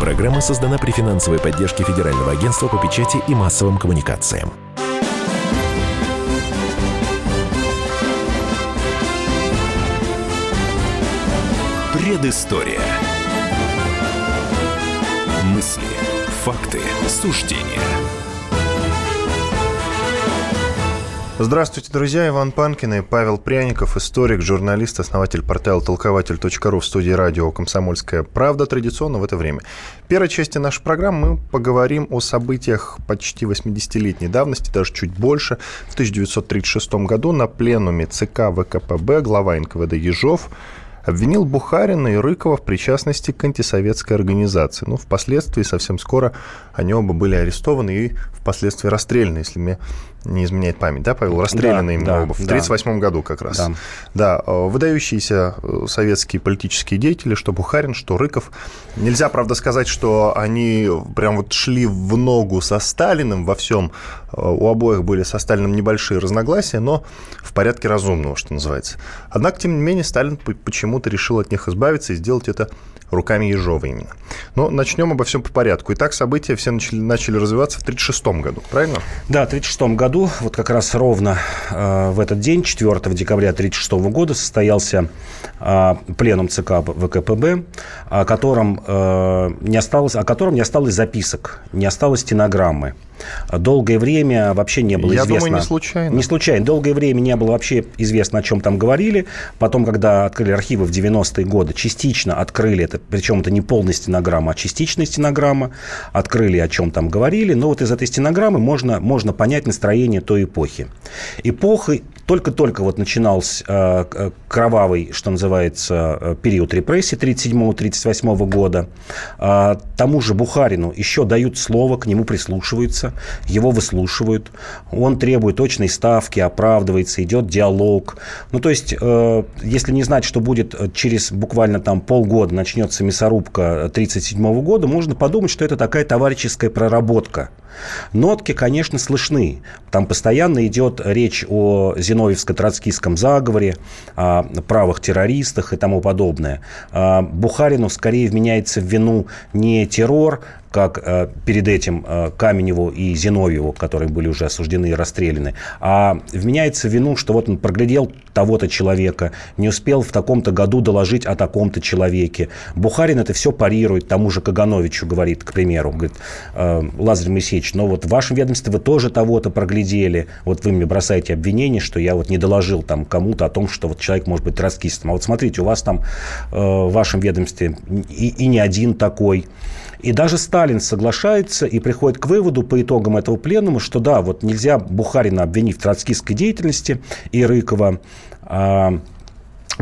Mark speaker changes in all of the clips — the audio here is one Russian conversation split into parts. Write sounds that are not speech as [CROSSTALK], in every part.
Speaker 1: Программа создана при финансовой поддержке Федерального агентства по печати и массовым коммуникациям. Предыстория. Мысли, факты, суждения –
Speaker 2: Здравствуйте, друзья. Иван Панкин и Павел Пряников, историк, журналист, основатель портала толкователь.ру в студии радио «Комсомольская правда» традиционно в это время. В первой части нашей программы мы поговорим о событиях почти 80-летней давности, даже чуть больше. В 1936 году на пленуме ЦК ВКПБ глава НКВД Ежов обвинил Бухарина и Рыкова в причастности к антисоветской организации. Ну, впоследствии, совсем скоро, они оба были арестованы и впоследствии расстреляны, если мне не изменяет память, да, Павел? Расстреляны да, да, оба в 1938 да. году как раз. Да. да, э, выдающиеся э, советские политические деятели, что Бухарин, что Рыков. Нельзя, правда, сказать, что они прям вот шли в ногу со Сталиным во всем. Э, у обоих были со Сталиным небольшие разногласия, но в порядке разумного, что называется. Однако, тем не менее, Сталин почему-то решил от них избавиться и сделать это руками Ежова именно. Но начнем обо всем по порядку. Итак, события все начали, начали развиваться в 1936 году, правильно?
Speaker 3: Да, в 1936 году, вот как раз ровно э, в этот день, 4 декабря 1936 года, состоялся э, пленум ЦК ВКПБ, о котором, э, не осталось, о котором не осталось записок, не осталось стенограммы. Долгое время вообще не было
Speaker 2: Я
Speaker 3: известно...
Speaker 2: думаю, не случайно.
Speaker 3: Не случайно. Долгое время не было вообще известно, о чем там говорили. Потом, когда открыли архивы в 90-е годы, частично открыли это, причем это не полная стенограмма, а частичная стенограмма, открыли, о чем там говорили. Но вот из этой стенограммы можно, можно понять настроение той эпохи. Эпоха только-только вот начинался э, кровавый, что называется, э, период репрессий 37-38 года. Э, тому же Бухарину еще дают слово, к нему прислушиваются, его выслушивают. Он требует точной ставки, оправдывается, идет диалог. Ну, то есть, э, если не знать, что будет э, через буквально там полгода начнется мясорубка 37 года, можно подумать, что это такая товарищеская проработка. Нотки, конечно, слышны. Там постоянно идет речь о зиновьевско-троцкистском заговоре, о правых террористах и тому подобное. А Бухарину скорее вменяется в вину не террор, как э, перед этим э, Каменеву и Зиновьеву, которые были уже осуждены и расстреляны, а вменяется вину, что вот он проглядел того-то человека, не успел в таком-то году доложить о таком-то человеке. Бухарин это все парирует, тому же Кагановичу говорит, к примеру, говорит, э, Лазарь Моисеевич, но вот в вашем ведомстве вы тоже того-то проглядели, вот вы мне бросаете обвинение, что я вот не доложил там кому-то о том, что вот человек может быть троцкистом. А вот смотрите, у вас там э, в вашем ведомстве и, и не один такой. И даже Сталин соглашается и приходит к выводу по итогам этого пленума, что да, вот нельзя Бухарина обвинить в троцкистской деятельности и Рыкова. А,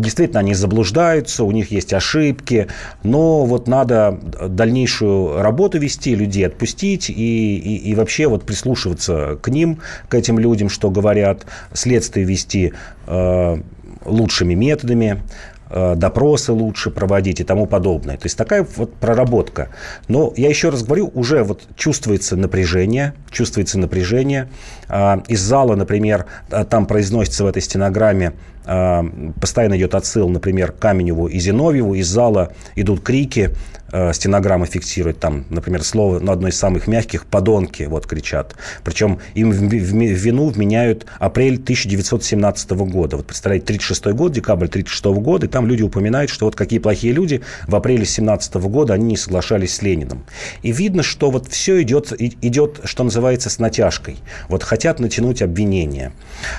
Speaker 3: Действительно, они заблуждаются, у них есть ошибки, но вот надо дальнейшую работу вести, людей отпустить и, и, и вообще вот прислушиваться к ним, к этим людям, что говорят, следствие вести э, лучшими методами. Э, допросы лучше проводить и тому подобное. То есть такая вот проработка. Но я еще раз говорю, уже вот чувствуется напряжение, чувствуется напряжение. А, из зала, например, а, там произносится в этой стенограмме а, постоянно идет отсыл, например, Каменеву и Зиновьеву. Из зала идут крики, э, стенограмма фиксирует там, например, слово, ну, одно из самых мягких, подонки, вот кричат. Причем им в, в, в вину вменяют апрель 1917 года. Вот представляете, 36 год, декабрь 36 года, и там люди упоминают, что вот какие плохие люди в апреле 17 года они не соглашались с Лениным. И видно, что вот все идет, идет, что называется, с натяжкой. Вот хотят натянуть обвинения.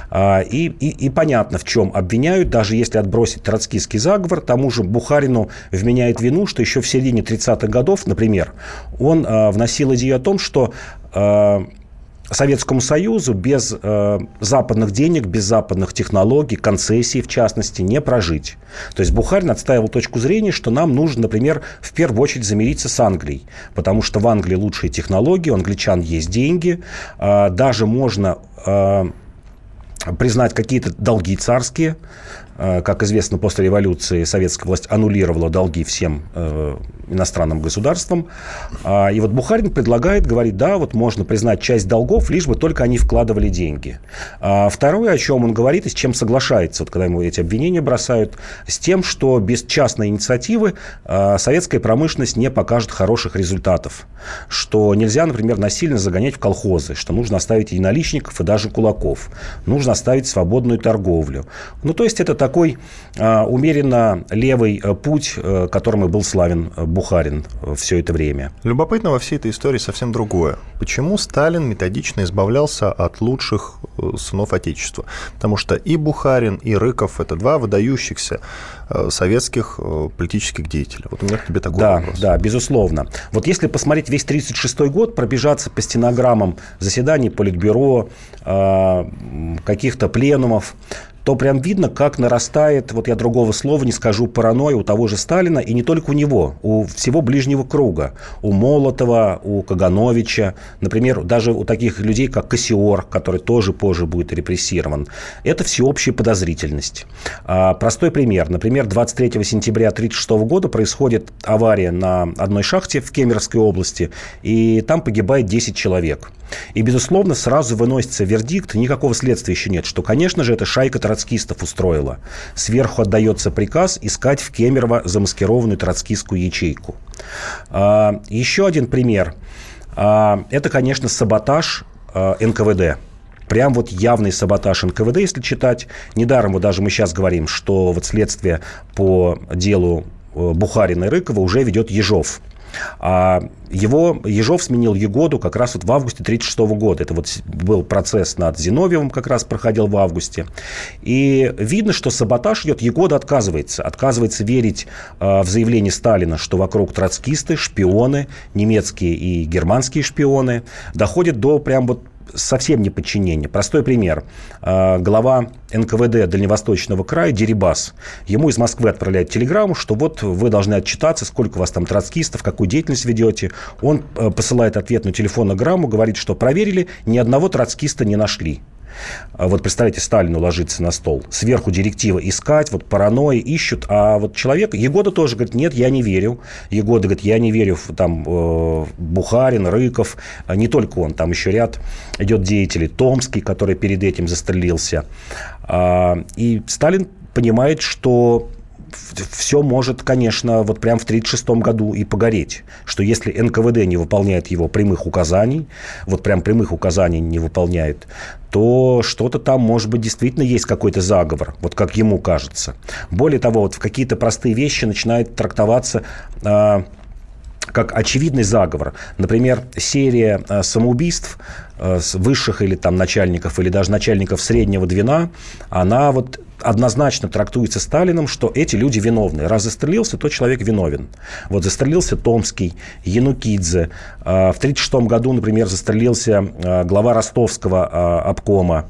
Speaker 3: А, и, и, и понятно, в чем обвиняют, даже если отбросить троцкистский заговор, тому же Бухарину вменяет вину, что еще в середине 30-х годов, например, он а, вносил идею о том, что а, Советскому Союзу без э, западных денег, без западных технологий, концессий, в частности, не прожить. То есть Бухарин отстаивал точку зрения, что нам нужно, например, в первую очередь замириться с Англией, потому что в Англии лучшие технологии, у англичан есть деньги, э, даже можно э, признать какие-то долги царские, Как известно, после революции советская власть аннулировала долги всем иностранным государствам. А, и вот Бухарин предлагает, говорит, да, вот можно признать часть долгов, лишь бы только они вкладывали деньги. А второе, о чем он говорит и с чем соглашается, вот когда ему эти обвинения бросают, с тем, что без частной инициативы а, советская промышленность не покажет хороших результатов. Что нельзя, например, насильно загонять в колхозы, что нужно оставить и наличников, и даже кулаков. Нужно оставить свободную торговлю. Ну, то есть, это такой а, умеренно левый э, путь, э, которым и был славен Бухарин Бухарин все это время.
Speaker 2: Любопытно во всей этой истории совсем другое. Почему Сталин методично избавлялся от лучших э, сынов Отечества? Потому что и Бухарин, и Рыков – это два выдающихся э, советских э, политических деятелей. Вот у меня к тебе такой
Speaker 3: да,
Speaker 2: вопрос.
Speaker 3: Да, безусловно. Вот если посмотреть весь 1936 год, пробежаться по стенограммам заседаний Политбюро, каких-то пленумов, то прям видно, как нарастает, вот я другого слова не скажу, паранойя у того же Сталина, и не только у него, у всего ближнего круга. У Молотова, у Кагановича, например, даже у таких людей, как Кассиор, который тоже позже будет репрессирован. Это всеобщая подозрительность. А, простой пример. Например, 23 сентября 1936 года происходит авария на одной шахте в Кемеровской области, и там погибает 10 человек. И, безусловно, сразу выносится вердикт, никакого следствия еще нет, что, конечно же, это шайка троцкистов устроила. Сверху отдается приказ искать в Кемерово замаскированную троцкистскую ячейку. А, еще один пример. А, это, конечно, саботаж а, НКВД. Прям вот явный саботаж НКВД, если читать. Недаром вот даже мы сейчас говорим, что вот следствие по делу э, Бухарина и Рыкова уже ведет Ежов. А его Ежов сменил Егоду как раз вот в августе 1936 года. Это вот был процесс над Зиновьевым, как раз проходил в августе. И видно, что саботаж идет. Егода отказывается. Отказывается верить э, в заявление Сталина, что вокруг троцкисты, шпионы, немецкие и германские шпионы. Доходит до прям вот совсем не подчинение. Простой пример. А, глава НКВД Дальневосточного края Дерибас. Ему из Москвы отправляют телеграмму, что вот вы должны отчитаться, сколько у вас там троцкистов, какую деятельность ведете. Он э, посылает ответную телефонограмму, говорит, что проверили, ни одного троцкиста не нашли. А вот представьте, Сталину ложится на стол. Сверху директива искать, вот паранойи ищут. А вот человек, Егода тоже говорит, нет, я не верю. Егода говорит, я не верю в там э, Бухарин, Рыков. А не только он, там еще ряд идет деятелей. Томский, который перед этим застрелился. А, и Сталин понимает, что все может, конечно, вот прям в 1936 году и погореть. Что если НКВД не выполняет его прямых указаний, вот прям прямых указаний не выполняет, то что-то там, может быть, действительно есть какой-то заговор, вот как ему кажется. Более того, вот в какие-то простые вещи начинает трактоваться э, как очевидный заговор. Например, серия э, самоубийств э, высших или там начальников, или даже начальников среднего звена, она вот однозначно трактуется Сталином, что эти люди виновны. Раз застрелился, то человек виновен. Вот застрелился Томский, Янукидзе. А, в 1936 году, например, застрелился а, глава ростовского а, обкома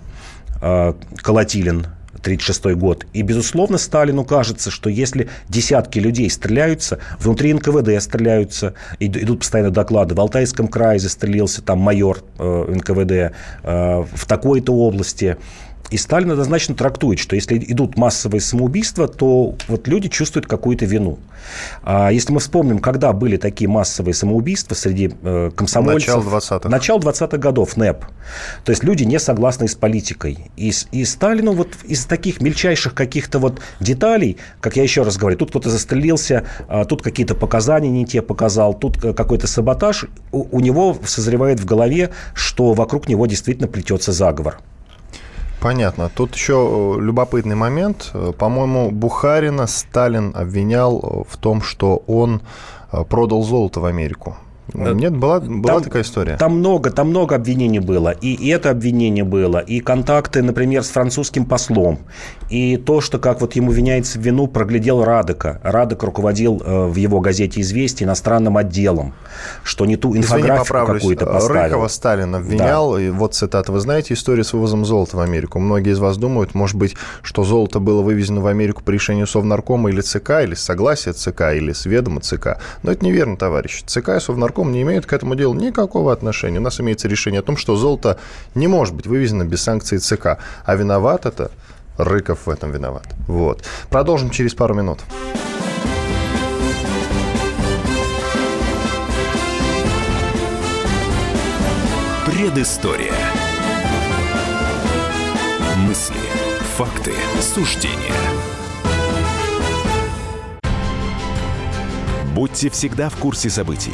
Speaker 3: Колотилин, 1936 год. И, безусловно, Сталину кажется, что если десятки людей стреляются, внутри НКВД стреляются, идут постоянно доклады, в Алтайском крае застрелился там майор э, НКВД, э, в такой-то области, и Сталин однозначно трактует, что если идут массовые самоубийства, то вот люди чувствуют какую-то вину. А если мы вспомним, когда были такие массовые самоубийства среди э, комсомольцев...
Speaker 2: Начало 20-х.
Speaker 3: Начало 20-х годов, НЭП. То есть люди не согласны с политикой. И, и Сталину вот из таких мельчайших каких-то вот деталей, как я еще раз говорю, тут кто-то застрелился, а тут какие-то показания не те показал, тут какой-то саботаж, у, у него созревает в голове, что вокруг него действительно плетется заговор.
Speaker 2: Понятно. Тут еще э, любопытный момент. Э, по-моему, Бухарина Сталин обвинял э, в том, что он продал золото в Америку. Э, Нет, была, была там, такая история.
Speaker 3: Там много, там много обвинений было. И, это обвинение было, и контакты, например, с французским послом. И то, что, как вот ему виняется в вину, проглядел Радека. Радек руководил э, в его газете «Известия» иностранным отделом, что не ту инфографику какую-то поставил.
Speaker 2: Рыкова Сталин обвинял, да. и вот цитата. Вы знаете историю с вывозом золота в Америку? Многие из вас думают, может быть, что золото было вывезено в Америку по решению Совнаркома или ЦК, или с согласия ЦК, или с ведома ЦК. Но это неверно, товарищ. ЦК и Совнарком Совнарком не имеют к этому делу никакого отношения. У нас имеется решение о том, что золото не может быть вывезено без санкций ЦК. А виноват это Рыков в этом виноват. Вот. Продолжим через пару минут.
Speaker 1: Предыстория. Мысли, факты, суждения. Будьте всегда в курсе событий.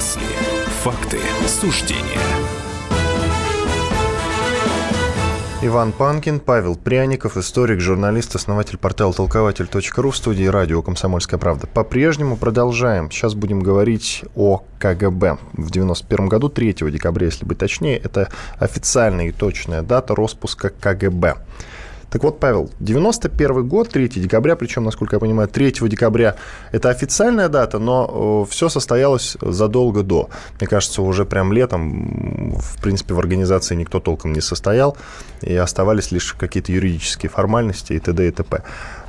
Speaker 1: Мысли, факты, суждения.
Speaker 2: Иван Панкин, Павел Пряников, историк, журналист, основатель портала толкователь.ру в студии радио «Комсомольская правда». По-прежнему продолжаем. Сейчас будем говорить о КГБ. В 91 году, 3 декабря, если быть точнее, это официальная и точная дата распуска КГБ. Так вот, Павел, 91 год, 3 декабря, причем, насколько я понимаю, 3 декабря это официальная дата, но все состоялось задолго до. Мне кажется, уже прям летом, в принципе, в организации никто толком не состоял, и оставались лишь какие-то юридические формальности и т.д. и т.п.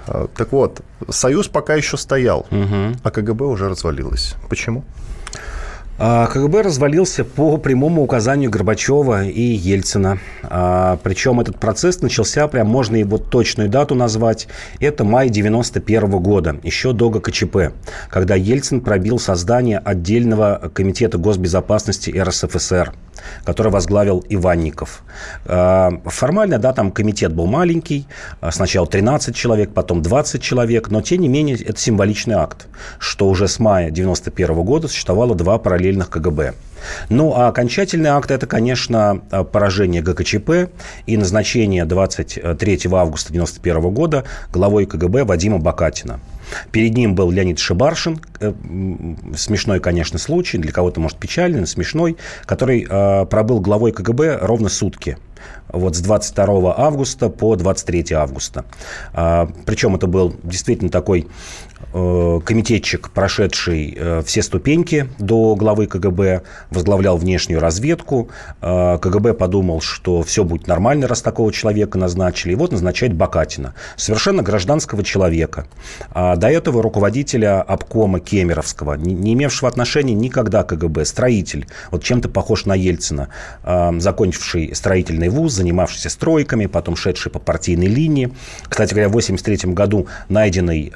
Speaker 2: А, так вот, Союз пока еще стоял, угу. а КГБ уже развалилось. Почему?
Speaker 3: А, КГБ развалился по прямому указанию Горбачева и Ельцина. А, причем этот процесс начался, прям можно его точную дату назвать, это май 91 года, еще до ГКЧП, когда Ельцин пробил создание отдельного комитета госбезопасности РСФСР который возглавил Иванников. А, формально, да, там комитет был маленький, сначала 13 человек, потом 20 человек, но тем не менее это символичный акт, что уже с мая 91 года существовало два параллельных параллельных КГБ. Ну, а окончательный акт – это, конечно, поражение ГКЧП и назначение 23 августа 1991 года главой КГБ Вадима Бакатина. Перед ним был Леонид Шибаршин, э, смешной, конечно, случай, для кого-то, может, печальный, но смешной, который э, пробыл главой КГБ ровно сутки вот с 22 августа по 23 августа. А, причем это был действительно такой Э, комитетчик, прошедший э, все ступеньки до главы КГБ, возглавлял внешнюю разведку. Э, КГБ подумал, что все будет нормально, раз такого человека назначили. И вот назначает Бакатина, совершенно гражданского человека. А до этого руководителя обкома Кемеровского, не имевшего отношения никогда к КГБ, строитель, вот чем-то похож на Ельцина, закончивший строительный вуз, занимавшийся стройками, потом шедший по партийной линии. Кстати говоря, в 1983 году найденный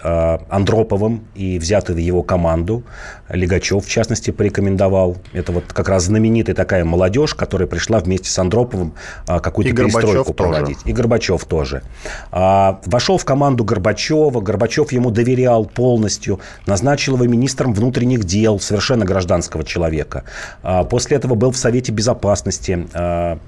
Speaker 3: Андроп Андроповым и взятый в его команду. Легачев, в частности, порекомендовал. Это вот как раз знаменитая такая молодежь, которая пришла вместе с Андроповым а, какую-то перестройку проводить. Тоже. И Горбачев тоже. А, вошел в команду Горбачева. Горбачев ему доверял полностью. Назначил его министром внутренних дел, совершенно гражданского человека. А, после этого был в Совете Безопасности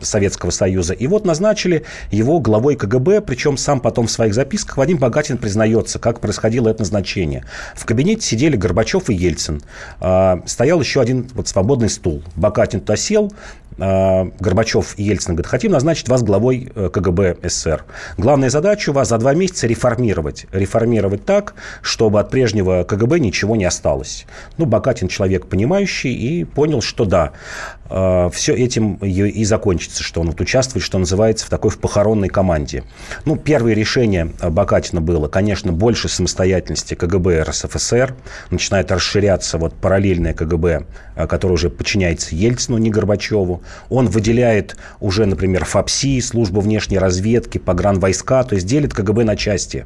Speaker 3: Советского Союза. И вот назначили его главой КГБ, причем сам потом в своих записках Вадим Богатин признается, как происходило это назначение. В кабинете сидели Горбачев и Ельцин. А, стоял еще один вот свободный стул. Бакатин туда сел, а, Горбачев и Ельцин говорят, хотим назначить вас главой э, КГБ СССР. Главная задача у вас за два месяца реформировать. Реформировать так, чтобы от прежнего КГБ ничего не осталось. Ну, Бакатин человек понимающий и понял, что да, все этим и закончится, что он вот участвует, что называется, в такой в похоронной команде. Ну, первое решение Бакатина было, конечно, больше самостоятельности КГБ РСФСР. Начинает расширяться вот параллельное КГБ, а, которое уже подчиняется Ельцину, не Горбачеву. Он выделяет уже, например, ФАПСИ, службу внешней разведки, погранвойска, то есть делит КГБ на части.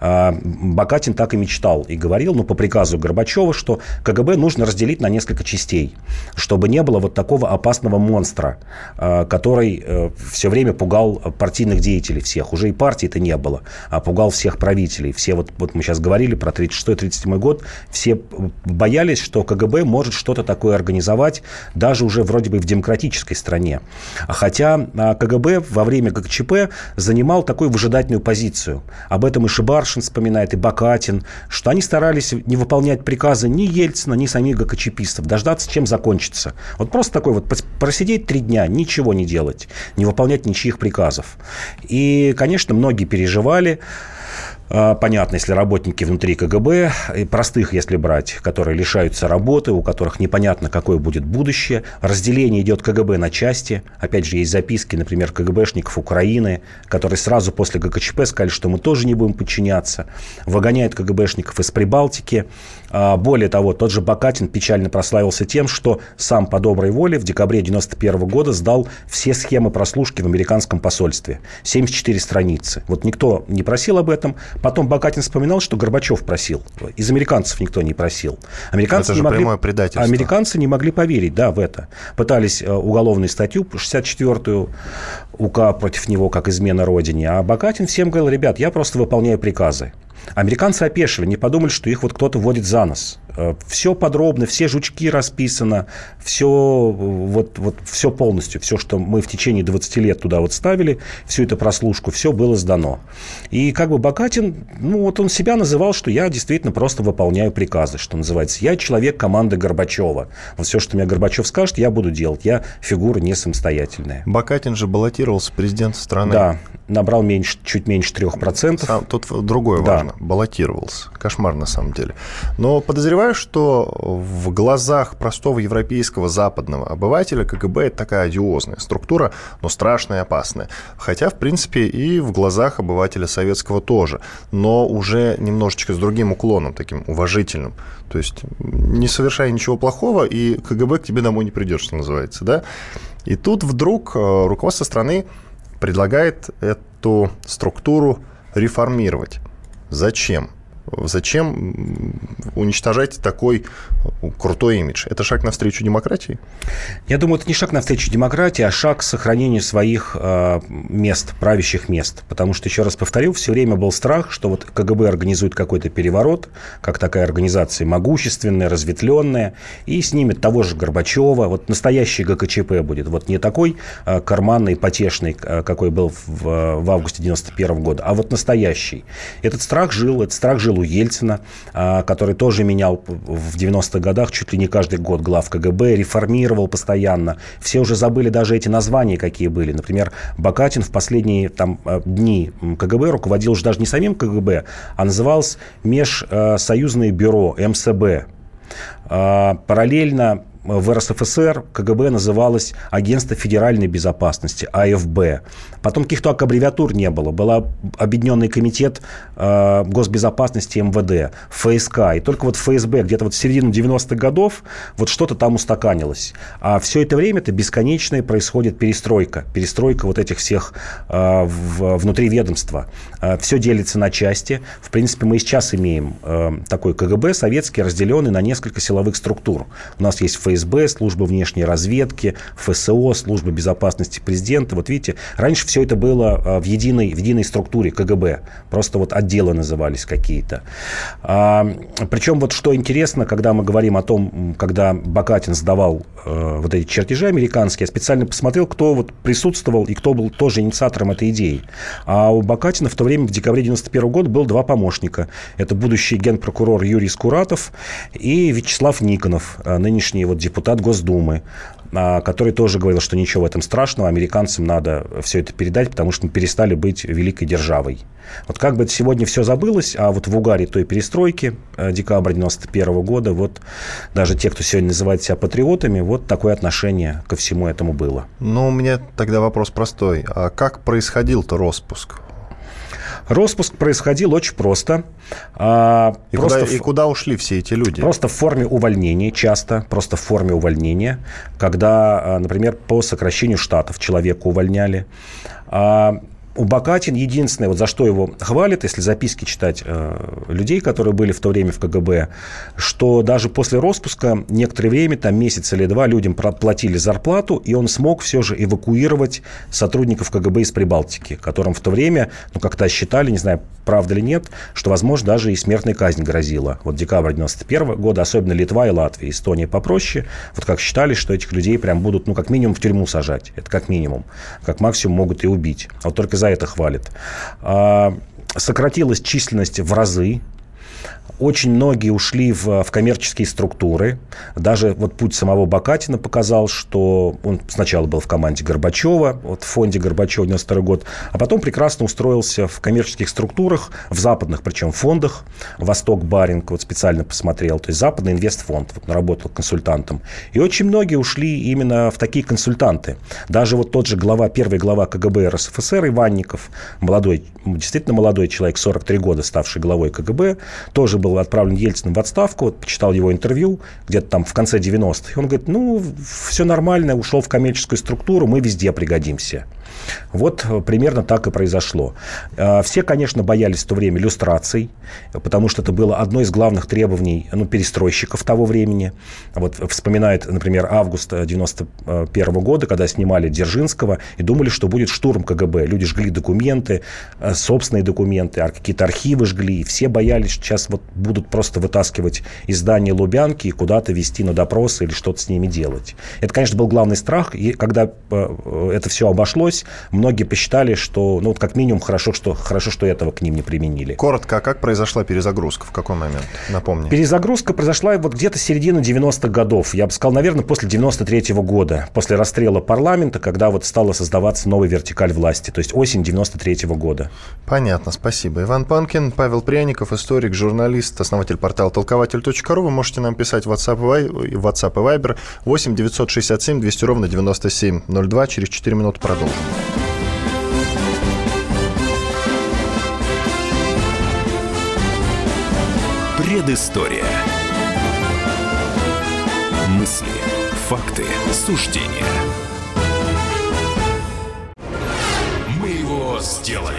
Speaker 3: А, Бакатин так и мечтал и говорил, ну, по приказу Горбачева, что КГБ нужно разделить на несколько частей, чтобы не было вот такого опасного монстра, а, который э, все время пугал партийных деятелей всех. Уже и партии это не было, а пугал всех правителей. Все вот, вот мы сейчас говорили про 36-37 год, все боялись, что КГБ может что-то такое организовать, даже уже вроде бы в демократической стране. Хотя а, КГБ во время ГКЧП занимал такую выжидательную позицию. Об этом и Шибаршин вспоминает, и Бакатин, что они старались не выполнять приказы ни Ельцина, ни самих ГКЧПистов, дождаться, чем закончится. Вот просто такой такое вот просидеть три дня, ничего не делать, не выполнять ничьих приказов. И, конечно, многие переживали, а, понятно, если работники внутри КГБ, и простых, если брать, которые лишаются работы, у которых непонятно, какое будет будущее. Разделение идет КГБ на части. Опять же, есть записки, например, КГБшников Украины, которые сразу после ГКЧП сказали, что мы тоже не будем подчиняться. Выгоняют КГБшников из Прибалтики. А, более того, тот же Бакатин печально прославился тем, что сам по доброй воле в декабре 1991 года сдал все схемы прослушки в американском посольстве. 74 страницы. Вот никто не просил об этом. Потом Бакатин вспоминал, что Горбачев просил. Из американцев никто не просил. Американцы
Speaker 2: это же
Speaker 3: не могли,
Speaker 2: предательство.
Speaker 3: Американцы не могли поверить, да, в это. Пытались э, уголовную статью, 64-ю УК против него, как измена Родине. А Бакатин всем говорил, ребят, я просто выполняю приказы. Американцы опешили, не подумали, что их вот кто-то водит за нос. Э, все подробно, все жучки расписано, все, вот, вот, все полностью, все, что мы в течение 20 лет туда вот ставили, всю эту прослушку, все было сдано. И как бы Бакатин, ну вот он себя называл, что я действительно просто выполняю приказы, что называется. Я человек команды Горбачева. Вот все, что мне Горбачев скажет, я буду делать. Я фигура не самостоятельная.
Speaker 2: Бакатин же баллотировался президент страны.
Speaker 3: Да, набрал меньше, чуть меньше 3%.
Speaker 2: Сам, тут другое да. важно. Баллотировался. Кошмар на самом деле. Но подозреваю, что в глазах простого европейского западного обывателя КГБ это такая одиозная структура, но страшная и опасная. Хотя, в принципе, и в глазах обывателя советского тоже. Но уже немножечко с другим уклоном, таким уважительным. То есть не совершая ничего плохого, и КГБ к тебе домой не придет, что называется. Да? И тут вдруг э, руководство страны предлагает эту структуру реформировать. Зачем? Зачем уничтожать такой крутой имидж? Это шаг навстречу демократии?
Speaker 3: Я думаю, это не шаг навстречу демократии, а шаг к сохранению своих э, мест, правящих мест. Потому что, еще раз повторю, все время был страх, что вот КГБ организует какой-то переворот, как такая организация могущественная, разветвленная, и снимет того же Горбачева. Вот настоящий ГКЧП будет. Вот не такой э, карманный, потешный, э, какой был в, в августе 91 года, а вот настоящий. Этот страх жил, этот страх жил у Ельцина, а, который тоже менял в 90-х годах чуть ли не каждый год глав КГБ, реформировал постоянно. Все уже забыли даже эти названия, какие были. Например, Бакатин в последние там, э, дни КГБ руководил уже даже не самим КГБ, а назывался Межсоюзное бюро, МСБ. А, параллельно в РСФСР КГБ называлось Агентство федеральной безопасности, АФБ. Потом каких-то аббревиатур не было. Был Объединенный комитет э, госбезопасности МВД, ФСК. И только вот ФСБ где-то вот в середину 90-х годов вот что-то там устаканилось. А все это время это бесконечная происходит перестройка. Перестройка вот этих всех э, в, внутри ведомства. Э, все делится на части. В принципе, мы сейчас имеем э, такой КГБ советский, разделенный на несколько силовых структур. У нас есть ФСБ, служба внешней разведки, ФСО, служба безопасности президента. Вот видите, раньше все это было а, в единой, в единой структуре КГБ. Просто вот отделы назывались какие-то. А, причем вот что интересно, когда мы говорим о том, когда Бакатин сдавал э, вот эти чертежи американские, я специально посмотрел, кто вот присутствовал и кто был тоже инициатором этой идеи. А у Бакатина в то время, в декабре 91 года, было два помощника. Это будущий генпрокурор Юрий Скуратов и Вячеслав Никонов, э, нынешний вот депутат Госдумы, который тоже говорил, что ничего в этом страшного, американцам надо все это передать, потому что мы перестали быть великой державой. Вот как бы сегодня все забылось, а вот в угаре той перестройки э, декабря 91 года, вот даже те, кто сегодня называет себя патриотами, вот такое отношение ко всему этому было.
Speaker 2: Ну, у меня тогда вопрос простой. А как происходил-то распуск?
Speaker 3: Распуск происходил очень просто. А,
Speaker 2: и, просто куда, в... и куда ушли все эти люди?
Speaker 3: Просто в форме увольнения часто, просто в форме увольнения, когда, а, например, по сокращению штатов человека увольняли. А, у Бакатин единственное, вот за что его хвалят, если записки читать э, людей, которые были в то время в КГБ, что даже после распуска некоторое время, там месяц или два, людям платили зарплату, и он смог все же эвакуировать сотрудников КГБ из Прибалтики, которым в то время, ну, как-то считали, не знаю, правда ли нет, что, возможно, даже и смертная казнь грозила. Вот декабрь 91 года, особенно Литва и Латвия, Эстония попроще, вот как считали, что этих людей прям будут, ну, как минимум в тюрьму сажать. Это как минимум. Как максимум могут и убить. А вот только за это хвалит. А, сократилась численность в разы. Очень многие ушли в, в коммерческие структуры. Даже вот путь самого Бакатина показал, что он сначала был в команде Горбачева, вот в фонде Горбачева 92 год, а потом прекрасно устроился в коммерческих структурах, в западных, причем фондах. Восток Баринг вот специально посмотрел, то есть западный инвестфонд, вот, работал консультантом. И очень многие ушли именно в такие консультанты. Даже вот тот же глава, первый глава КГБ РСФСР Иванников, молодой, действительно молодой человек, 43 года, ставший главой КГБ, тоже был отправлен Ельциным в отставку, вот, почитал его интервью где-то там в конце 90-х. Он говорит, ну, все нормально, ушел в коммерческую структуру, мы везде пригодимся. Вот э, примерно так и произошло. Э, все, конечно, боялись в то время иллюстраций, потому что это было одно из главных требований ну, перестройщиков того времени. Вот вспоминает, например, август 91 года, когда снимали Дзержинского и думали, что будет штурм КГБ. Люди жгли документы, э, собственные документы, какие-то архивы жгли. И все боялись, что сейчас вот будут просто вытаскивать из Лубянки и куда-то вести на допросы или что-то с ними делать. Это, конечно, был главный страх. И когда это все обошлось, многие посчитали, что, ну, вот как минимум, хорошо, что, хорошо, что этого к ним не применили.
Speaker 2: Коротко, а как произошла перезагрузка? В какой момент? Напомни.
Speaker 3: Перезагрузка произошла вот где-то середина 90-х годов. Я бы сказал, наверное, после 93-го года, после расстрела парламента, когда вот стала создаваться новая вертикаль власти, то есть осень 93-го года.
Speaker 2: Понятно, спасибо. Иван Панкин, Павел Пряников, историк, журналист, основатель портала толкователь.ру. Вы можете нам писать в WhatsApp, WhatsApp и Viber 8 967 200 ровно 9702. Через 4 минуты продолжим.
Speaker 1: Предыстория. Мысли, факты, суждения.
Speaker 4: Мы его сделали.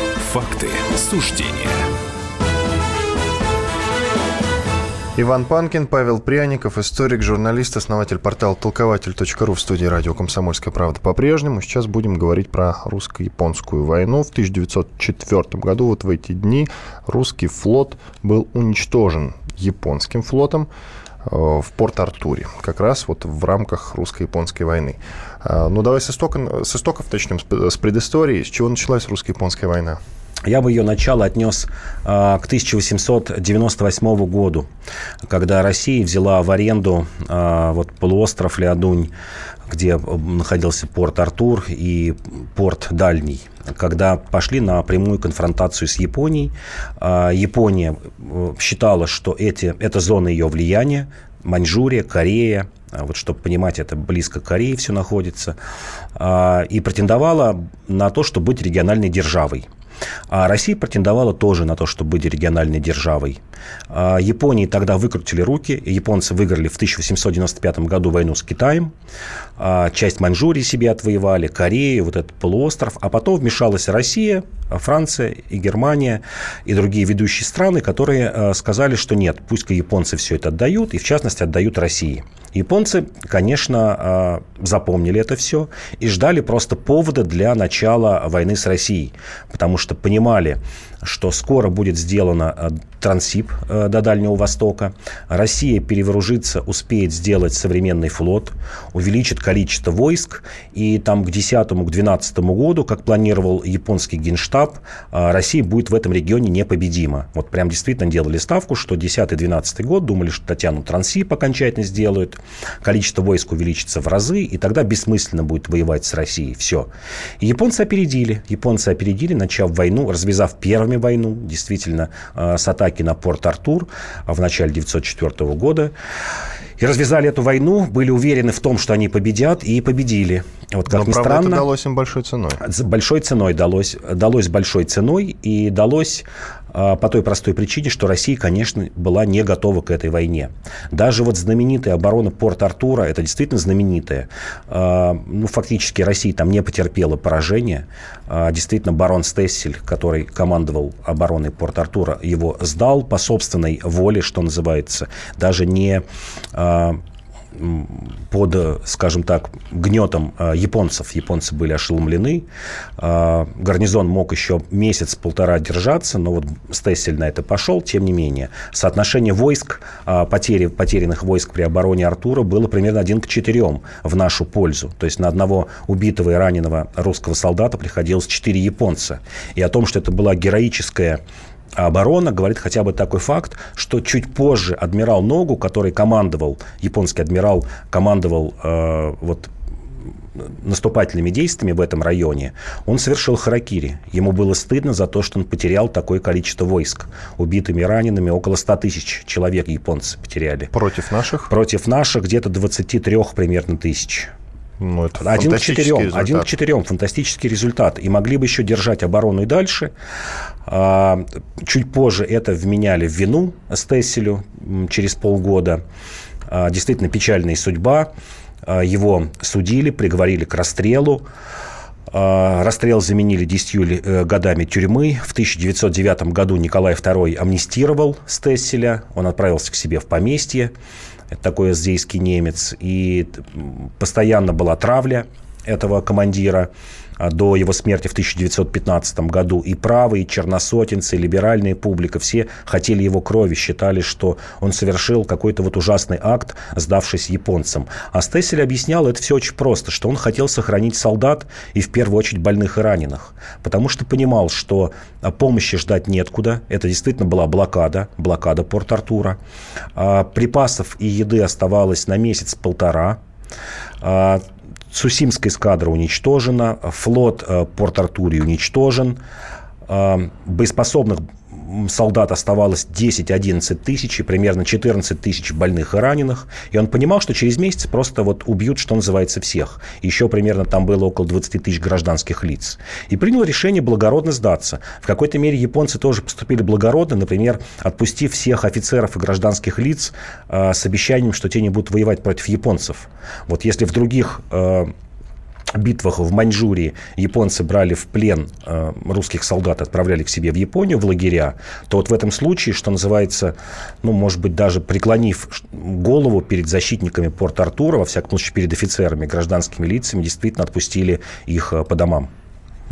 Speaker 1: факты, суждения.
Speaker 2: Иван Панкин, Павел Пряников, историк, журналист, основатель портала толкователь.ру в студии радио «Комсомольская правда» по-прежнему. Сейчас будем говорить про русско-японскую войну. В 1904 году, вот в эти дни, русский флот был уничтожен японским флотом. Э, в Порт-Артуре, как раз вот в рамках русско-японской войны. Э, ну, давай с, истока, с истоков начнем, с предыстории. С чего началась русско-японская война?
Speaker 3: Я бы ее начало отнес а, к 1898 году, когда Россия взяла в аренду а, вот полуостров Леодунь, где находился порт Артур и порт Дальний когда пошли на прямую конфронтацию с Японией. А, Япония э, считала, что эти, это зона ее влияния, Маньчжурия, Корея, вот чтобы понимать, это близко к Корее все находится, и претендовала на то, чтобы быть региональной державой. А Россия претендовала тоже на то, чтобы быть региональной державой. А Японии тогда выкрутили руки. Японцы выиграли в 1895 году войну с Китаем. А часть Маньчжурии себе отвоевали, Корею, вот этот полуостров. А потом вмешалась Россия, Франция и Германия и другие ведущие страны, которые а, сказали, что нет, пусть-ка японцы все это отдают, и в частности отдают России. Японцы, конечно, запомнили это все и ждали просто повода для начала войны с Россией, потому что понимали, что скоро будет сделано э, трансип э, до Дальнего Востока. Россия перевооружится, успеет сделать современный флот, увеличит количество войск, и там к 10-12 году, как планировал японский генштаб, э, Россия будет в этом регионе непобедима. Вот прям действительно делали ставку, что 10-12 год, думали, что дотянут трансип окончательно сделают, количество войск увеличится в разы, и тогда бессмысленно будет воевать с Россией. Все. И японцы опередили. Японцы опередили, начав войну, развязав первыми войну, действительно, э, с атаки на порт Артур в начале 1904 года. И развязали эту войну, были уверены в том, что они победят, и победили.
Speaker 2: Вот как Но, ни правда, странно, это далось им большой ценой.
Speaker 3: Большой ценой далось. Далось большой ценой, и далось по той простой причине, что Россия, конечно, была не готова к этой войне. Даже вот знаменитая оборона Порт-Артура, это действительно знаменитая, ну, фактически Россия там не потерпела поражения. Действительно, барон Стессель, который командовал обороной Порт-Артура, его сдал по собственной воле, что называется, даже не под, скажем так, гнетом а, японцев. Японцы были ошеломлены. А, гарнизон мог еще месяц-полтора держаться, но вот Стессель на это пошел. Тем не менее, соотношение войск, потери, потерянных войск при обороне Артура было примерно один к четырем в нашу пользу. То есть на одного убитого и раненого русского солдата приходилось четыре японца. И о том, что это была героическая оборона говорит хотя бы такой факт, что чуть позже адмирал Ногу, который командовал, японский адмирал командовал э, вот наступательными действиями в этом районе, он совершил харакири. Ему было стыдно за то, что он потерял такое количество войск. Убитыми, ранеными около 100 тысяч человек японцы потеряли.
Speaker 2: Против наших?
Speaker 3: Против наших где-то 23 примерно тысяч. Ну, это один к четырем. Один к четырем. Фантастический результат. И могли бы еще держать оборону и дальше. А, чуть позже это вменяли в вину Стесселю через полгода. А, действительно печальная судьба. А, его судили, приговорили к расстрелу. Расстрел заменили 10 э, годами тюрьмы. В 1909 году Николай II амнистировал Стесселя. Он отправился к себе в поместье такой аздейский немец, и постоянно была травля этого командира до его смерти в 1915 году. И правые, и черносотенцы, и либеральная публика, все хотели его крови, считали, что он совершил какой-то вот ужасный акт, сдавшись японцам. А Стессель объяснял это все очень просто, что он хотел сохранить солдат и в первую очередь больных и раненых, потому что понимал, что а, помощи ждать неоткуда, это действительно была блокада, блокада Порт-Артура, а, припасов и еды оставалось на месяц-полтора, Сусимская эскадра уничтожена, флот э, Порт-Артуре уничтожен, э, боеспособных солдат оставалось 10-11 тысяч и примерно 14 тысяч больных и раненых. И он понимал, что через месяц просто вот убьют, что называется, всех. Еще примерно там было около 20 тысяч гражданских лиц. И принял решение благородно сдаться. В какой-то мере японцы тоже поступили благородно, например, отпустив всех офицеров и гражданских лиц э, с обещанием, что те не будут воевать против японцев. Вот если в других э, битвах в Маньчжурии японцы брали в плен э, русских солдат, отправляли к себе в Японию, в лагеря, то вот в этом случае, что называется, ну, может быть, даже преклонив голову перед защитниками Порт-Артура, во всяком случае, перед офицерами, гражданскими лицами, действительно отпустили их э, по домам.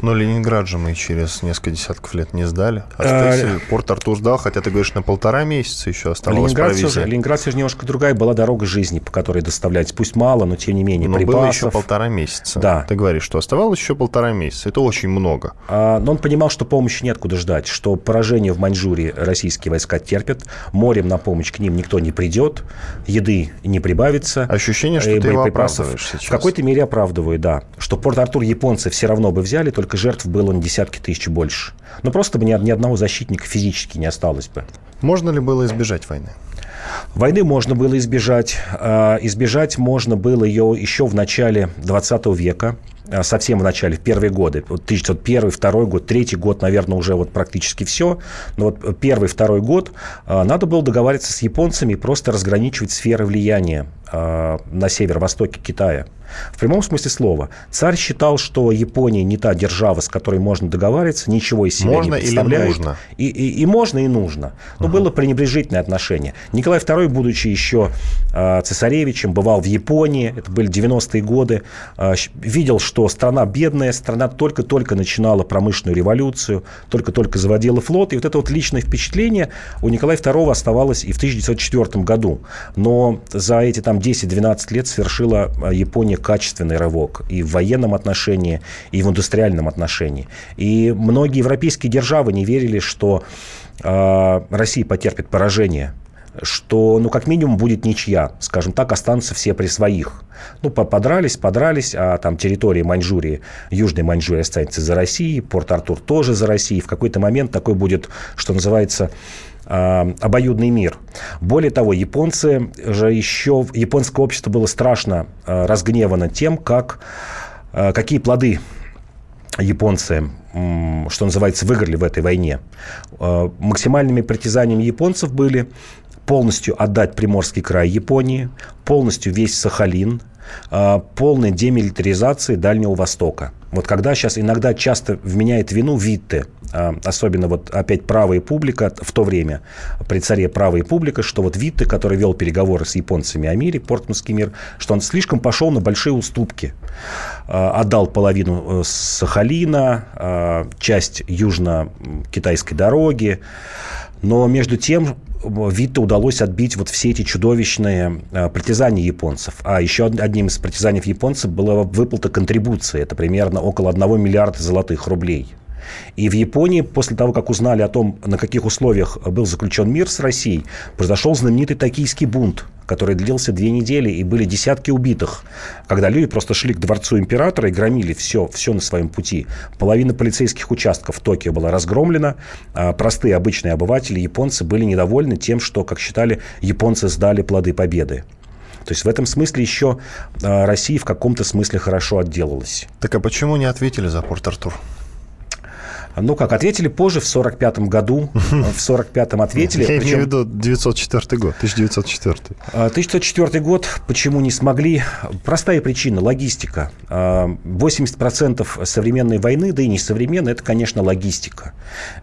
Speaker 2: Но Ленинград же мы через несколько десятков лет не сдали. А Стексель, Порт Артур сдал, хотя ты говоришь, на полтора месяца еще оставалось
Speaker 3: Ленинград провизия. Все же, Ленинград все же немножко другая была дорога жизни, по которой доставлять. Пусть мало, но тем не менее
Speaker 2: но
Speaker 3: припасов.
Speaker 2: было еще полтора месяца.
Speaker 3: Да.
Speaker 2: Ты говоришь, что оставалось еще полтора месяца. Это очень много.
Speaker 3: А, но он понимал, что помощи нет куда ждать, что поражение в Маньчжурии российские войска терпят, морем на помощь к ним никто не придет, еды не прибавится.
Speaker 2: Ощущение, что ты его оправдываешь сейчас.
Speaker 3: В какой-то мере оправдываю, да. Что Порт-Артур японцы все равно бы взяли, только жертв было не десятки тысяч больше. Но просто бы ни, ни одного защитника физически не осталось бы.
Speaker 2: Можно ли было избежать войны?
Speaker 3: Войны можно было избежать. А, избежать можно было ее еще в начале 20 века а, совсем в начале, в первые годы, вот 1901, второй год, третий год, наверное, уже вот практически все, но вот первый, второй год а, надо было договариваться с японцами и просто разграничивать сферы влияния на северо-востоке Китая. В прямом смысле слова. Царь считал, что Япония не та держава, с которой можно договариваться, ничего из себя
Speaker 2: можно
Speaker 3: не представляет.
Speaker 2: Или нужно?
Speaker 3: И, и, и можно, и нужно. Но угу. было пренебрежительное отношение. Николай II, будучи еще э, цесаревичем, бывал в Японии, это были 90-е годы, э, видел, что страна бедная, страна только-только начинала промышленную революцию, только-только заводила флот. И вот это вот личное впечатление у Николая II оставалось и в 1904 году. Но за эти там 10-12 лет совершила Япония качественный рывок и в военном отношении, и в индустриальном отношении. И многие европейские державы не верили, что э, Россия потерпит поражение что, ну, как минимум, будет ничья. Скажем так, останутся все при своих. Ну, подрались, подрались, а там территория Маньчжурии, Южной Маньчжурии останется за Россией, Порт-Артур тоже за Россией. В какой-то момент такой будет, что называется, э, обоюдный мир. Более того, японцы же еще, японское общество было страшно э, разгневано тем, как, э, какие плоды японцы что называется, выиграли в этой войне. Максимальными притязаниями японцев были полностью отдать Приморский край Японии, полностью весь Сахалин, полной демилитаризации Дальнего Востока. Вот когда сейчас иногда часто вменяет вину Витте, а, особенно вот опять правая публика в то время, при царе правая публика, что вот Витте, который вел переговоры с японцами о мире, Портманский мир, что он слишком пошел на большие уступки. А, отдал половину э, Сахалина, а, часть южно-китайской дороги, но между тем Витте удалось отбить вот все эти чудовищные э, притязания японцев. А еще одним из притязаний японцев была выплата контрибуции. Это примерно около 1 миллиарда золотых рублей. И в Японии, после того, как узнали о том, на каких условиях был заключен мир с Россией, произошел знаменитый токийский бунт, который длился две недели, и были десятки убитых, когда люди просто шли к дворцу императора и громили все, все на своем пути. Половина полицейских участков в Токио была разгромлена, а простые обычные обыватели, японцы, были недовольны тем, что, как считали, японцы сдали плоды победы. То есть в этом смысле еще а, Россия в каком-то смысле хорошо отделалась.
Speaker 2: Так а почему не ответили за Порт-Артур?
Speaker 3: Ну, как ответили позже, в 45 году, [LAUGHS] в 45-м ответили.
Speaker 2: Я имею в виду 904 год, 1904.
Speaker 3: 1904 год, почему не смогли? Простая причина, логистика. 80% а, современной войны, да и не современной, это, конечно, логистика.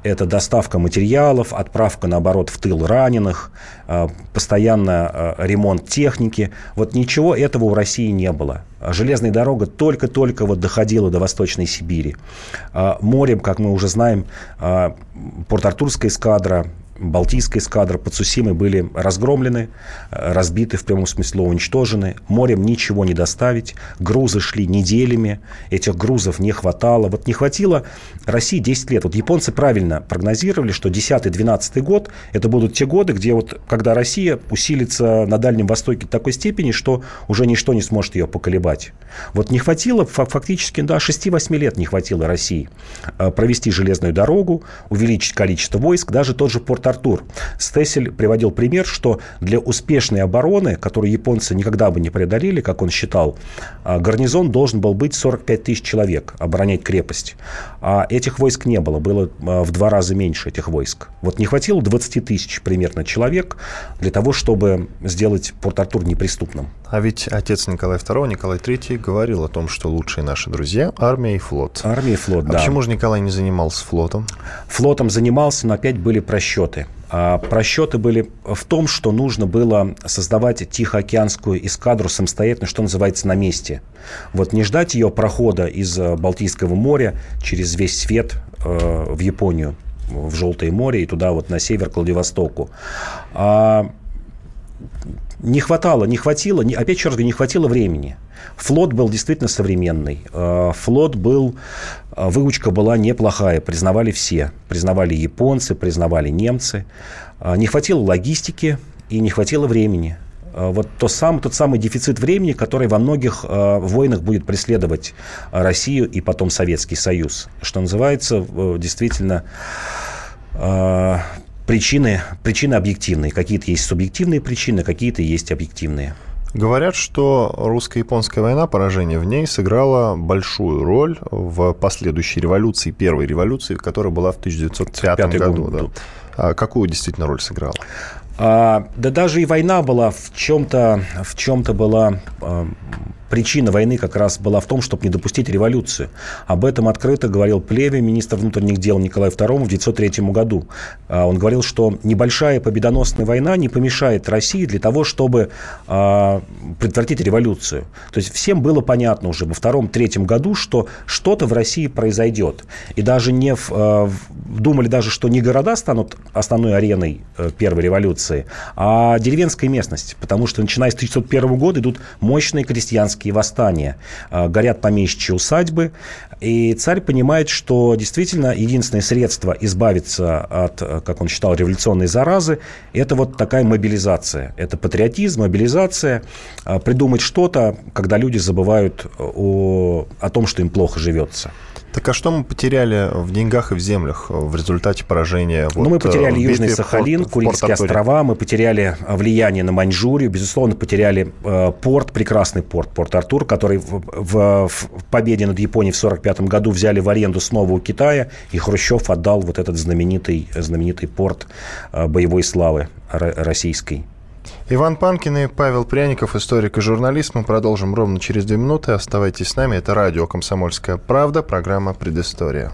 Speaker 3: Это доставка материалов, отправка, наоборот, в тыл раненых, а, постоянно а, ремонт техники. Вот ничего этого у России не было. Железная дорога только-только вот доходила до Восточной Сибири. Морем, как мы уже знаем, Порт-Артурская эскадра, Балтийская эскадра под Сусимой были разгромлены, э, разбиты, в прямом смысле уничтожены. Морем ничего не доставить. Грузы шли неделями. Этих грузов не хватало. Вот не хватило России 10 лет. Вот японцы правильно прогнозировали, что 10-12 год – это будут те годы, где вот, когда Россия усилится на Дальнем Востоке до такой степени, что уже ничто не сможет ее поколебать. Вот не хватило, фактически, да, 6-8 лет не хватило России э, провести железную дорогу, увеличить количество войск, даже тот же порт Порт-Артур. Стессель приводил пример, что для успешной обороны, которую японцы никогда бы не преодолели, как он считал, а, гарнизон должен был быть 45 тысяч человек, оборонять крепость. А этих войск не было, было а, в два раза меньше этих войск. Вот не хватило 20 тысяч примерно человек для того, чтобы сделать Порт-Артур неприступным.
Speaker 2: А ведь отец Николай II, Николай III, говорил о том, что лучшие наши друзья – армия и флот.
Speaker 3: Армия и флот, а да.
Speaker 2: почему же Николай не занимался флотом?
Speaker 3: Флотом занимался, но опять были просчеты. А просчеты были в том, что нужно было создавать Тихоокеанскую эскадру самостоятельно, что называется, на месте. Вот не ждать ее прохода из э, Балтийского моря через весь свет э, в Японию, в Желтое море и туда вот на север к Владивостоку. А не хватало, не хватило, не, опять еще раз говорю, не хватило времени. Флот был действительно современный. Э, флот был, э, выучка была неплохая, признавали все. Признавали японцы, признавали немцы. Э, не хватило логистики и не хватило времени. Вот то сам, тот самый дефицит времени, который во многих войнах будет преследовать Россию и потом Советский Союз. Что называется, действительно, причины, причины объективные. Какие-то есть субъективные причины, какие-то есть объективные.
Speaker 2: Говорят, что русско-японская война, поражение в ней сыграло большую роль в последующей революции, первой революции, которая была в 1905 году. Год. Да. А какую действительно роль сыграла?
Speaker 3: А, да даже и война была в чем-то в чем-то была а, причина войны как раз была в том, чтобы не допустить революцию. Об этом открыто говорил Плеве, министр внутренних дел Николай II в 1903 году. А, он говорил, что небольшая победоносная война не помешает России для того, чтобы а, предотвратить революцию. То есть всем было понятно уже во втором-третьем году, что что-то в России произойдет. И даже не в, а, думали даже, что не города станут основной ареной э, первой революции, а деревенская местность. Потому что начиная с 1901 года идут мощные крестьянские крестьянские восстания, а, горят помещичьи усадьбы, и царь понимает, что действительно единственное средство избавиться от, как он считал, революционной заразы, это вот такая мобилизация. Это патриотизм, мобилизация, а, придумать что-то, когда люди забывают о, о том, что им плохо живется.
Speaker 2: Так а что мы потеряли в деньгах и в землях в результате поражения?
Speaker 3: Ну, вот, мы потеряли Южный Сахалин, порт, Курильские острова, мы потеряли влияние на Маньчжурию, безусловно, потеряли э, порт, прекрасный порт, порт Артур, который в, в, в победе над Японией в 1945 году взяли в аренду снова у Китая, и Хрущев отдал вот этот знаменитый, знаменитый порт э, боевой славы российской.
Speaker 2: Иван Панкин и Павел Пряников, историк и журналист. Мы продолжим ровно через две минуты. Оставайтесь с нами. Это радио «Комсомольская правда», программа «Предыстория».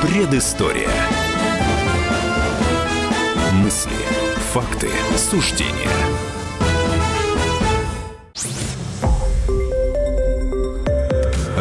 Speaker 4: Предыстория. Мысли, факты, суждения –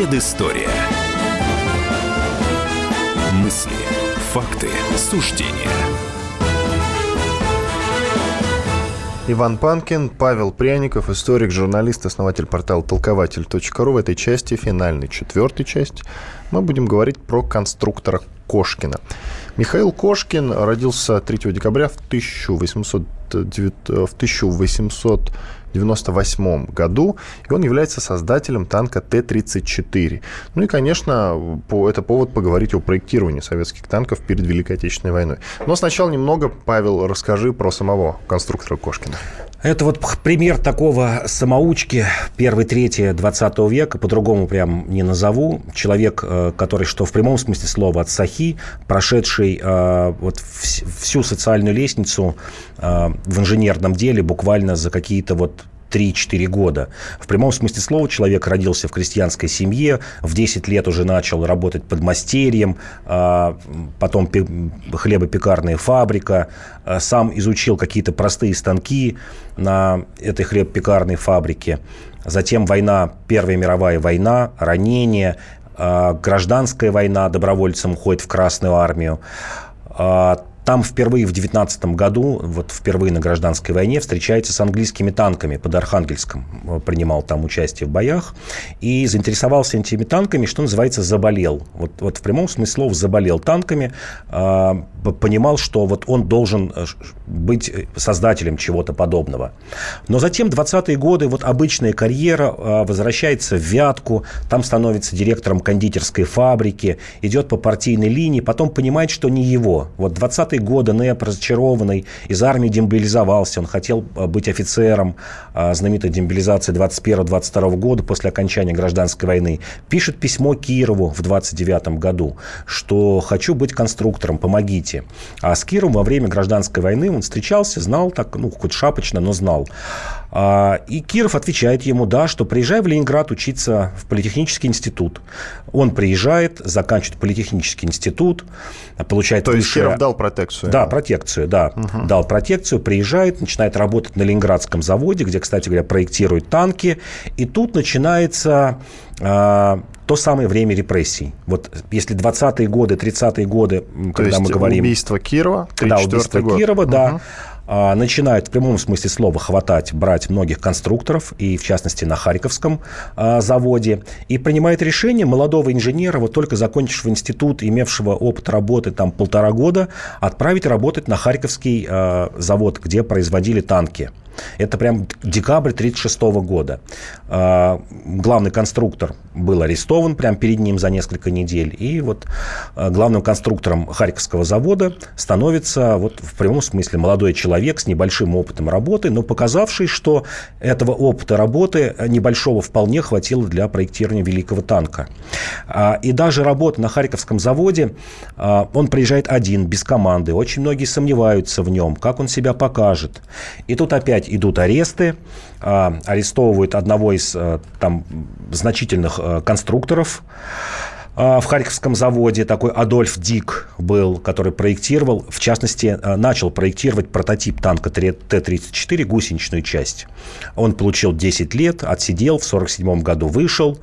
Speaker 4: Предыстория. Мысли, факты, суждения.
Speaker 2: Иван Панкин, Павел Пряников, историк, журналист, основатель портала толкователь.ру. В этой части, финальной четвертой части, мы будем говорить про конструктора Кошкина. Михаил Кошкин родился 3 декабря в 1800, в 1800 1998 году, и он является создателем танка Т-34. Ну и, конечно, по, это повод поговорить о проектировании советских танков перед Великой Отечественной войной. Но сначала немного, Павел, расскажи про самого конструктора Кошкина.
Speaker 3: Это вот пример такого самоучки первой трети 20 века, по-другому прям не назову. Человек, э, который, что в прямом смысле слова, от Сахи, прошедший э, вот всю социальную лестницу э, в инженерном деле буквально за какие-то вот 3-4 года. В прямом смысле слова человек родился в крестьянской семье, в 10 лет уже начал работать под мастерьем, а, потом хлебопекарная фабрика, а, сам изучил какие-то простые станки на этой хлебопекарной фабрике. Затем война, Первая мировая война, ранения, а, гражданская война, добровольцем уходит в Красную армию. Там впервые в 19 году, вот впервые на гражданской войне, встречается с английскими танками под Архангельском. Принимал там участие в боях. И заинтересовался этими танками, что называется, заболел. Вот, вот в прямом смысле слова заболел танками. Э, понимал, что вот он должен э, быть создателем чего-то подобного. Но затем 20-е годы, вот обычная карьера, э, возвращается в Вятку, там становится директором кондитерской фабрики, идет по партийной линии, потом понимает, что не его. Вот 20-е годы НЭП, разочарованный, из армии демобилизовался, он хотел э, быть офицером э, знаменитой демобилизации 21-22 года после окончания гражданской войны. Пишет письмо Кирову в 29 году, что хочу быть конструктором, помогите. А с Кировым во время гражданской войны он встречался, знал так, ну, хоть шапочно, но знал. А, и Киров отвечает ему, да, что приезжай в Ленинград учиться в политехнический институт. Он приезжает, заканчивает политехнический институт, получает
Speaker 2: То есть Киров дал протекцию?
Speaker 3: Да, протекцию, да. Угу. Дал протекцию, приезжает, начинает работать на Ленинградском заводе, где, кстати говоря, проектируют танки. И тут начинается а, то самое время репрессий. Вот если 20-е годы, 30-е годы,
Speaker 2: то когда мы говорим... убийство Кирова,
Speaker 3: Да, убийство год. Кирова, угу. да. А, начинают в прямом смысле слова хватать, брать многих конструкторов, и в частности на Харьковском а, заводе, и принимает решение молодого инженера, вот только закончившего институт, имевшего опыт работы там полтора года, отправить работать на Харьковский а, завод, где производили танки. Это прям декабрь 1936 года. Главный конструктор был арестован прямо перед ним за несколько недель. И вот главным конструктором Харьковского завода становится вот в прямом смысле молодой человек с небольшим опытом работы, но показавший, что этого опыта работы небольшого вполне хватило для проектирования великого танка. А, и даже работа на Харьковском заводе, он приезжает один, без команды. Очень многие сомневаются в нем, как он себя покажет. И тут опять идут аресты, а, арестовывают одного из а, там, значительных а, конструкторов, в Харьковском заводе такой Адольф Дик был, который проектировал, в частности, начал проектировать прототип танка Т-34, гусеничную часть. Он получил 10 лет, отсидел, в 1947 году вышел,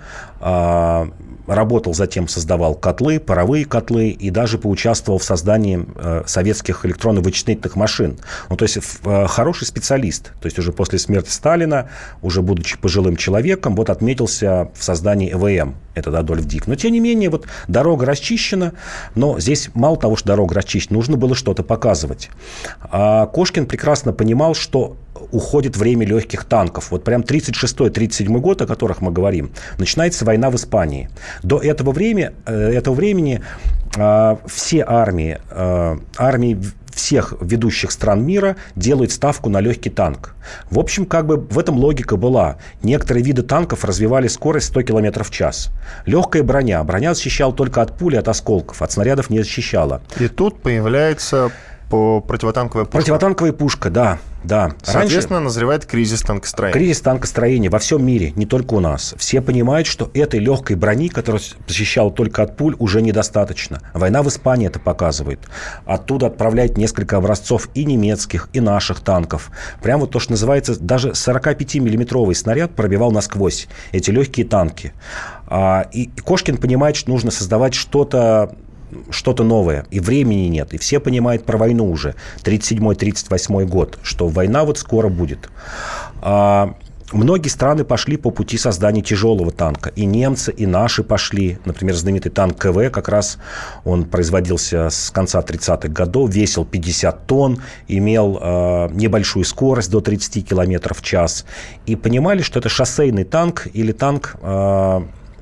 Speaker 3: работал затем, создавал котлы, паровые котлы и даже поучаствовал в создании э, советских электронно-вычислительных машин. Ну, то есть э, хороший специалист. То есть уже после смерти Сталина, уже будучи пожилым человеком, вот отметился в создании ЭВМ, этот Адольф Дик. Но, тем не менее, вот дорога расчищена, но здесь мало того, что дорога расчищена, нужно было что-то показывать. А Кошкин прекрасно понимал, что уходит время легких танков. Вот прям 36-37 год, о которых мы говорим, начинается война в Испании. До этого, времени, э, этого времени э, все армии, э, армии всех ведущих стран мира делают ставку на легкий танк. В общем, как бы в этом логика была. Некоторые виды танков развивали скорость 100 км в час. Легкая броня. Броня защищала только от пули, от осколков. От снарядов не защищала.
Speaker 2: И тут появляется по противотанковая пушка.
Speaker 3: Противотанковая пушка, да. Да.
Speaker 2: Соответственно, Раньше... назревает кризис танкостроения.
Speaker 3: Кризис танкостроения во всем мире, не только у нас. Все понимают, что этой легкой брони, которая защищала только от пуль, уже недостаточно. Война в Испании это показывает. Оттуда отправляют несколько образцов и немецких, и наших танков. Прямо вот то, что называется, даже 45-миллиметровый снаряд пробивал насквозь эти легкие танки. А, и Кошкин понимает, что нужно создавать что-то что-то новое, и времени нет, и все понимают про войну уже, 37-38 год, что война вот скоро будет. А, многие страны пошли по пути создания тяжелого танка. И немцы, и наши пошли. Например, знаменитый танк КВ, как раз он производился с конца 30-х годов, весил 50 тонн, имел э, небольшую скорость до 30 км в час. И понимали, что это шоссейный танк или танк э,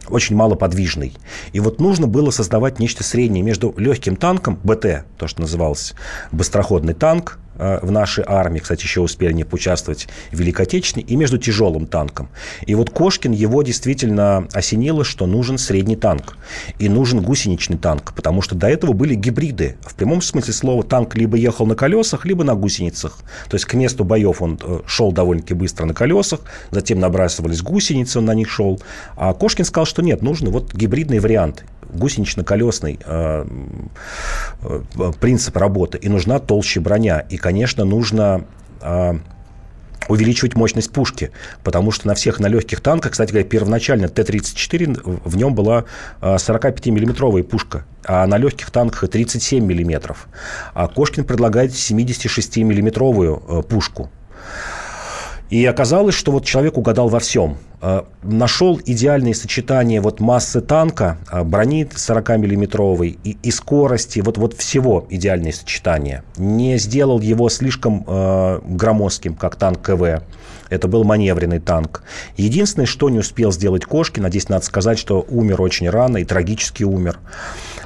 Speaker 3: очень малоподвижный. И вот нужно было создавать нечто среднее между легким танком, БТ, то, что называлось, быстроходный танк, в нашей армии, кстати, еще успели не поучаствовать в Великой Отечественной, и между тяжелым танком. И вот Кошкин его действительно осенило, что нужен средний танк и нужен гусеничный танк, потому что до этого были гибриды. В прямом смысле слова танк либо ехал на колесах, либо на гусеницах. То есть к месту боев он э, шел довольно-таки быстро на колесах, затем набрасывались гусеницы, он на них шел. А Кошкин сказал, что нет, нужно вот гибридный вариант гусенично-колесный э, э, принцип работы, и нужна толще броня. И, конечно, нужно э, увеличивать мощность пушки, потому что на всех на легких танках, кстати говоря, первоначально Т-34, в нем была 45-миллиметровая пушка, а на легких танках 37 миллиметров. А Кошкин предлагает 76-миллиметровую пушку. И оказалось, что вот человек угадал во всем. А, нашел идеальное сочетание вот массы танка, а, брони 40-миллиметровой и, и скорости, вот, вот всего идеальное сочетание. Не сделал его слишком э, громоздким, как танк КВ. Это был маневренный танк. Единственное, что не успел сделать Кошкин, а здесь надо сказать, что умер очень рано и трагически умер.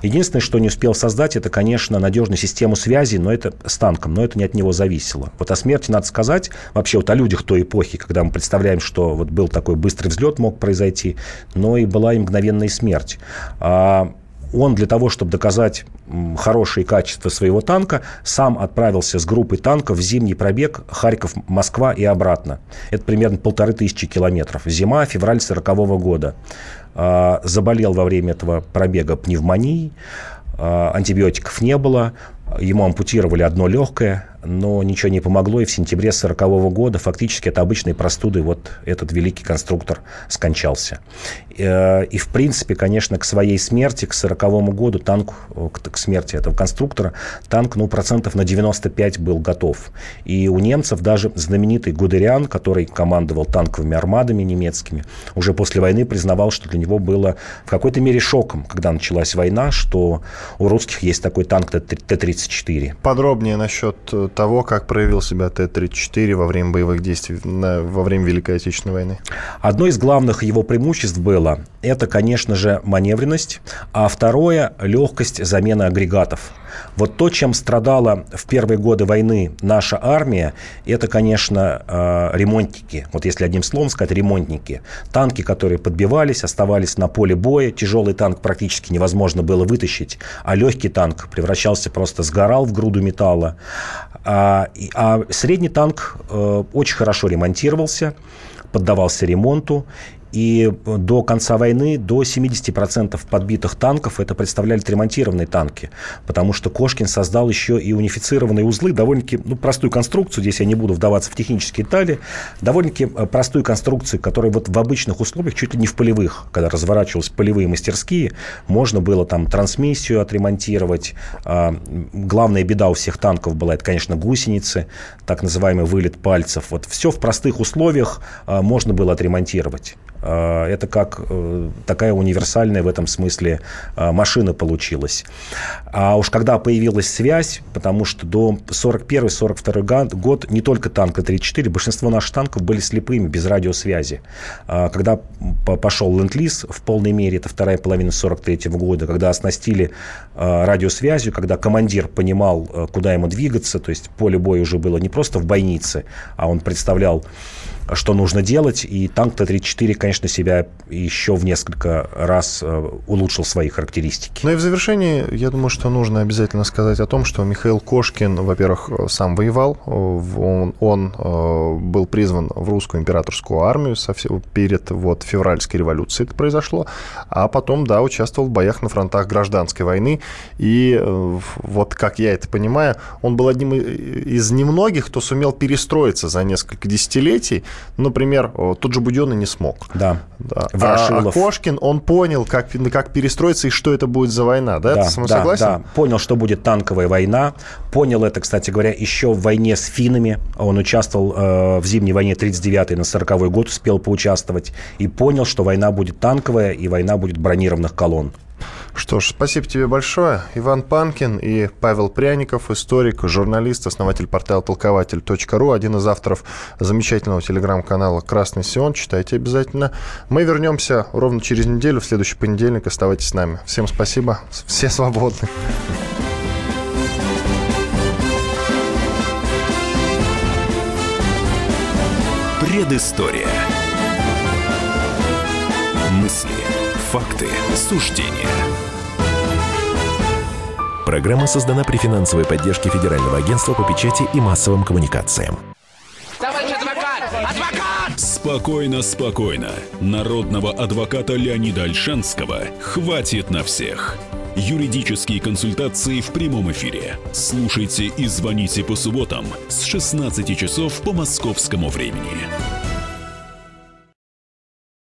Speaker 3: Единственное, что не успел создать, это, конечно, надежную систему связи, но это с танком, но это не от него зависело. Вот о смерти надо сказать, вообще вот о людях той эпохи, когда мы представляем, что вот был такой быстрый взлет мог произойти, но и была и мгновенная смерть. А он для того, чтобы доказать хорошие качества своего танка, сам отправился с группой танков в зимний пробег Харьков-Москва и обратно. Это примерно полторы тысячи километров. Зима, февраль 40 -го года. А, заболел во время этого пробега пневмонией, а, антибиотиков не было, ему ампутировали одно легкое, но ничего не помогло, и в сентябре 1940 года фактически от обычной простуды вот этот великий конструктор скончался. Э, и, в принципе, конечно, к своей смерти, к 1940 году, танк, к смерти этого конструктора, танк, ну, процентов на 95 был готов. И у немцев даже знаменитый Гудериан, который командовал танковыми армадами немецкими, уже после войны признавал, что для него было в какой-то мере шоком, когда началась война, что у русских есть такой танк Т-34.
Speaker 2: Подробнее насчет э, того, как проявил себя Т-34 во время боевых действий во время Великой Отечественной войны?
Speaker 3: Одно из главных его преимуществ было, это, конечно же, маневренность, а второе – легкость замены агрегатов. Вот то, чем страдала в первые годы войны наша армия, это, конечно, э, ремонтники. Вот если одним словом сказать, ремонтники. Танки, которые подбивались, оставались на поле боя. Тяжелый танк практически невозможно было вытащить, а легкий танк превращался просто, сгорал в груду металла. А, а средний танк э, очень хорошо ремонтировался, поддавался ремонту И до конца войны до 70% подбитых танков это представляли отремонтированные танки, потому что Кошкин создал еще и унифицированные узлы, довольно-таки ну, простую конструкцию, здесь я не буду вдаваться в технические детали, довольно-таки э, простую конструкцию, которая вот в обычных условиях, чуть ли не в полевых, когда разворачивались полевые мастерские, можно было там трансмиссию отремонтировать. А, главная беда у всех танков была, это, конечно, гусеницы, так называемый вылет пальцев. Вот все в простых условиях а, можно было отремонтировать. А, это как э, такая универсальная в этом смысле а, машина получилась. А уж когда появилась связь, потому что до 41-42 год не только танк Т-34, большинство наших танков были слепыми, без радиосвязи. А, когда пошел ленд-лиз в полной мере, это вторая половина 43 года, когда оснастили радиосвязью, когда командир понимал, куда ему двигаться, то есть поле боя уже было не просто в бойнице, а он представлял что нужно делать. И танк Т-34, конечно, себя еще в несколько раз э, улучшил свои характеристики.
Speaker 2: Ну и в завершении, я думаю, что нужно обязательно сказать о том, что Михаил Кошкин, во-первых, сам воевал. Он, он э, был призван в русскую императорскую армию совсем перед вот, февральской революцией это произошло. А потом, да, участвовал в боях на фронтах гражданской войны. И э, вот как я это понимаю, он был одним из немногих, кто сумел перестроиться за несколько десятилетий Например, тот же Буденный не смог.
Speaker 3: Да.
Speaker 2: да. А, а Кошкин, он понял, как, как перестроиться и что это будет за война. Да,
Speaker 3: да Ты да, согласен? Да, понял, что будет танковая война. Понял это, кстати говоря, еще в войне с финнами. Он участвовал э, в зимней войне 39-й на 40-й год, успел поучаствовать. И понял, что война будет танковая и война будет бронированных колонн.
Speaker 2: Что ж, спасибо тебе большое. Иван Панкин и Павел Пряников, историк, журналист, основатель портала толкователь.ру, один из авторов замечательного телеграм-канала «Красный Сион». Читайте обязательно. Мы вернемся ровно через неделю, в следующий понедельник. Оставайтесь с нами. Всем спасибо. Все свободны.
Speaker 1: Предыстория. Мысли, факты, суждения. Программа создана при финансовой поддержке Федерального агентства по печати и массовым коммуникациям.
Speaker 5: Товарищ адвокат! Адвокат!
Speaker 4: Спокойно, спокойно. Народного адвоката Леонида Альшанского хватит на всех. Юридические консультации в прямом эфире. Слушайте и звоните по субботам с 16 часов по московскому времени.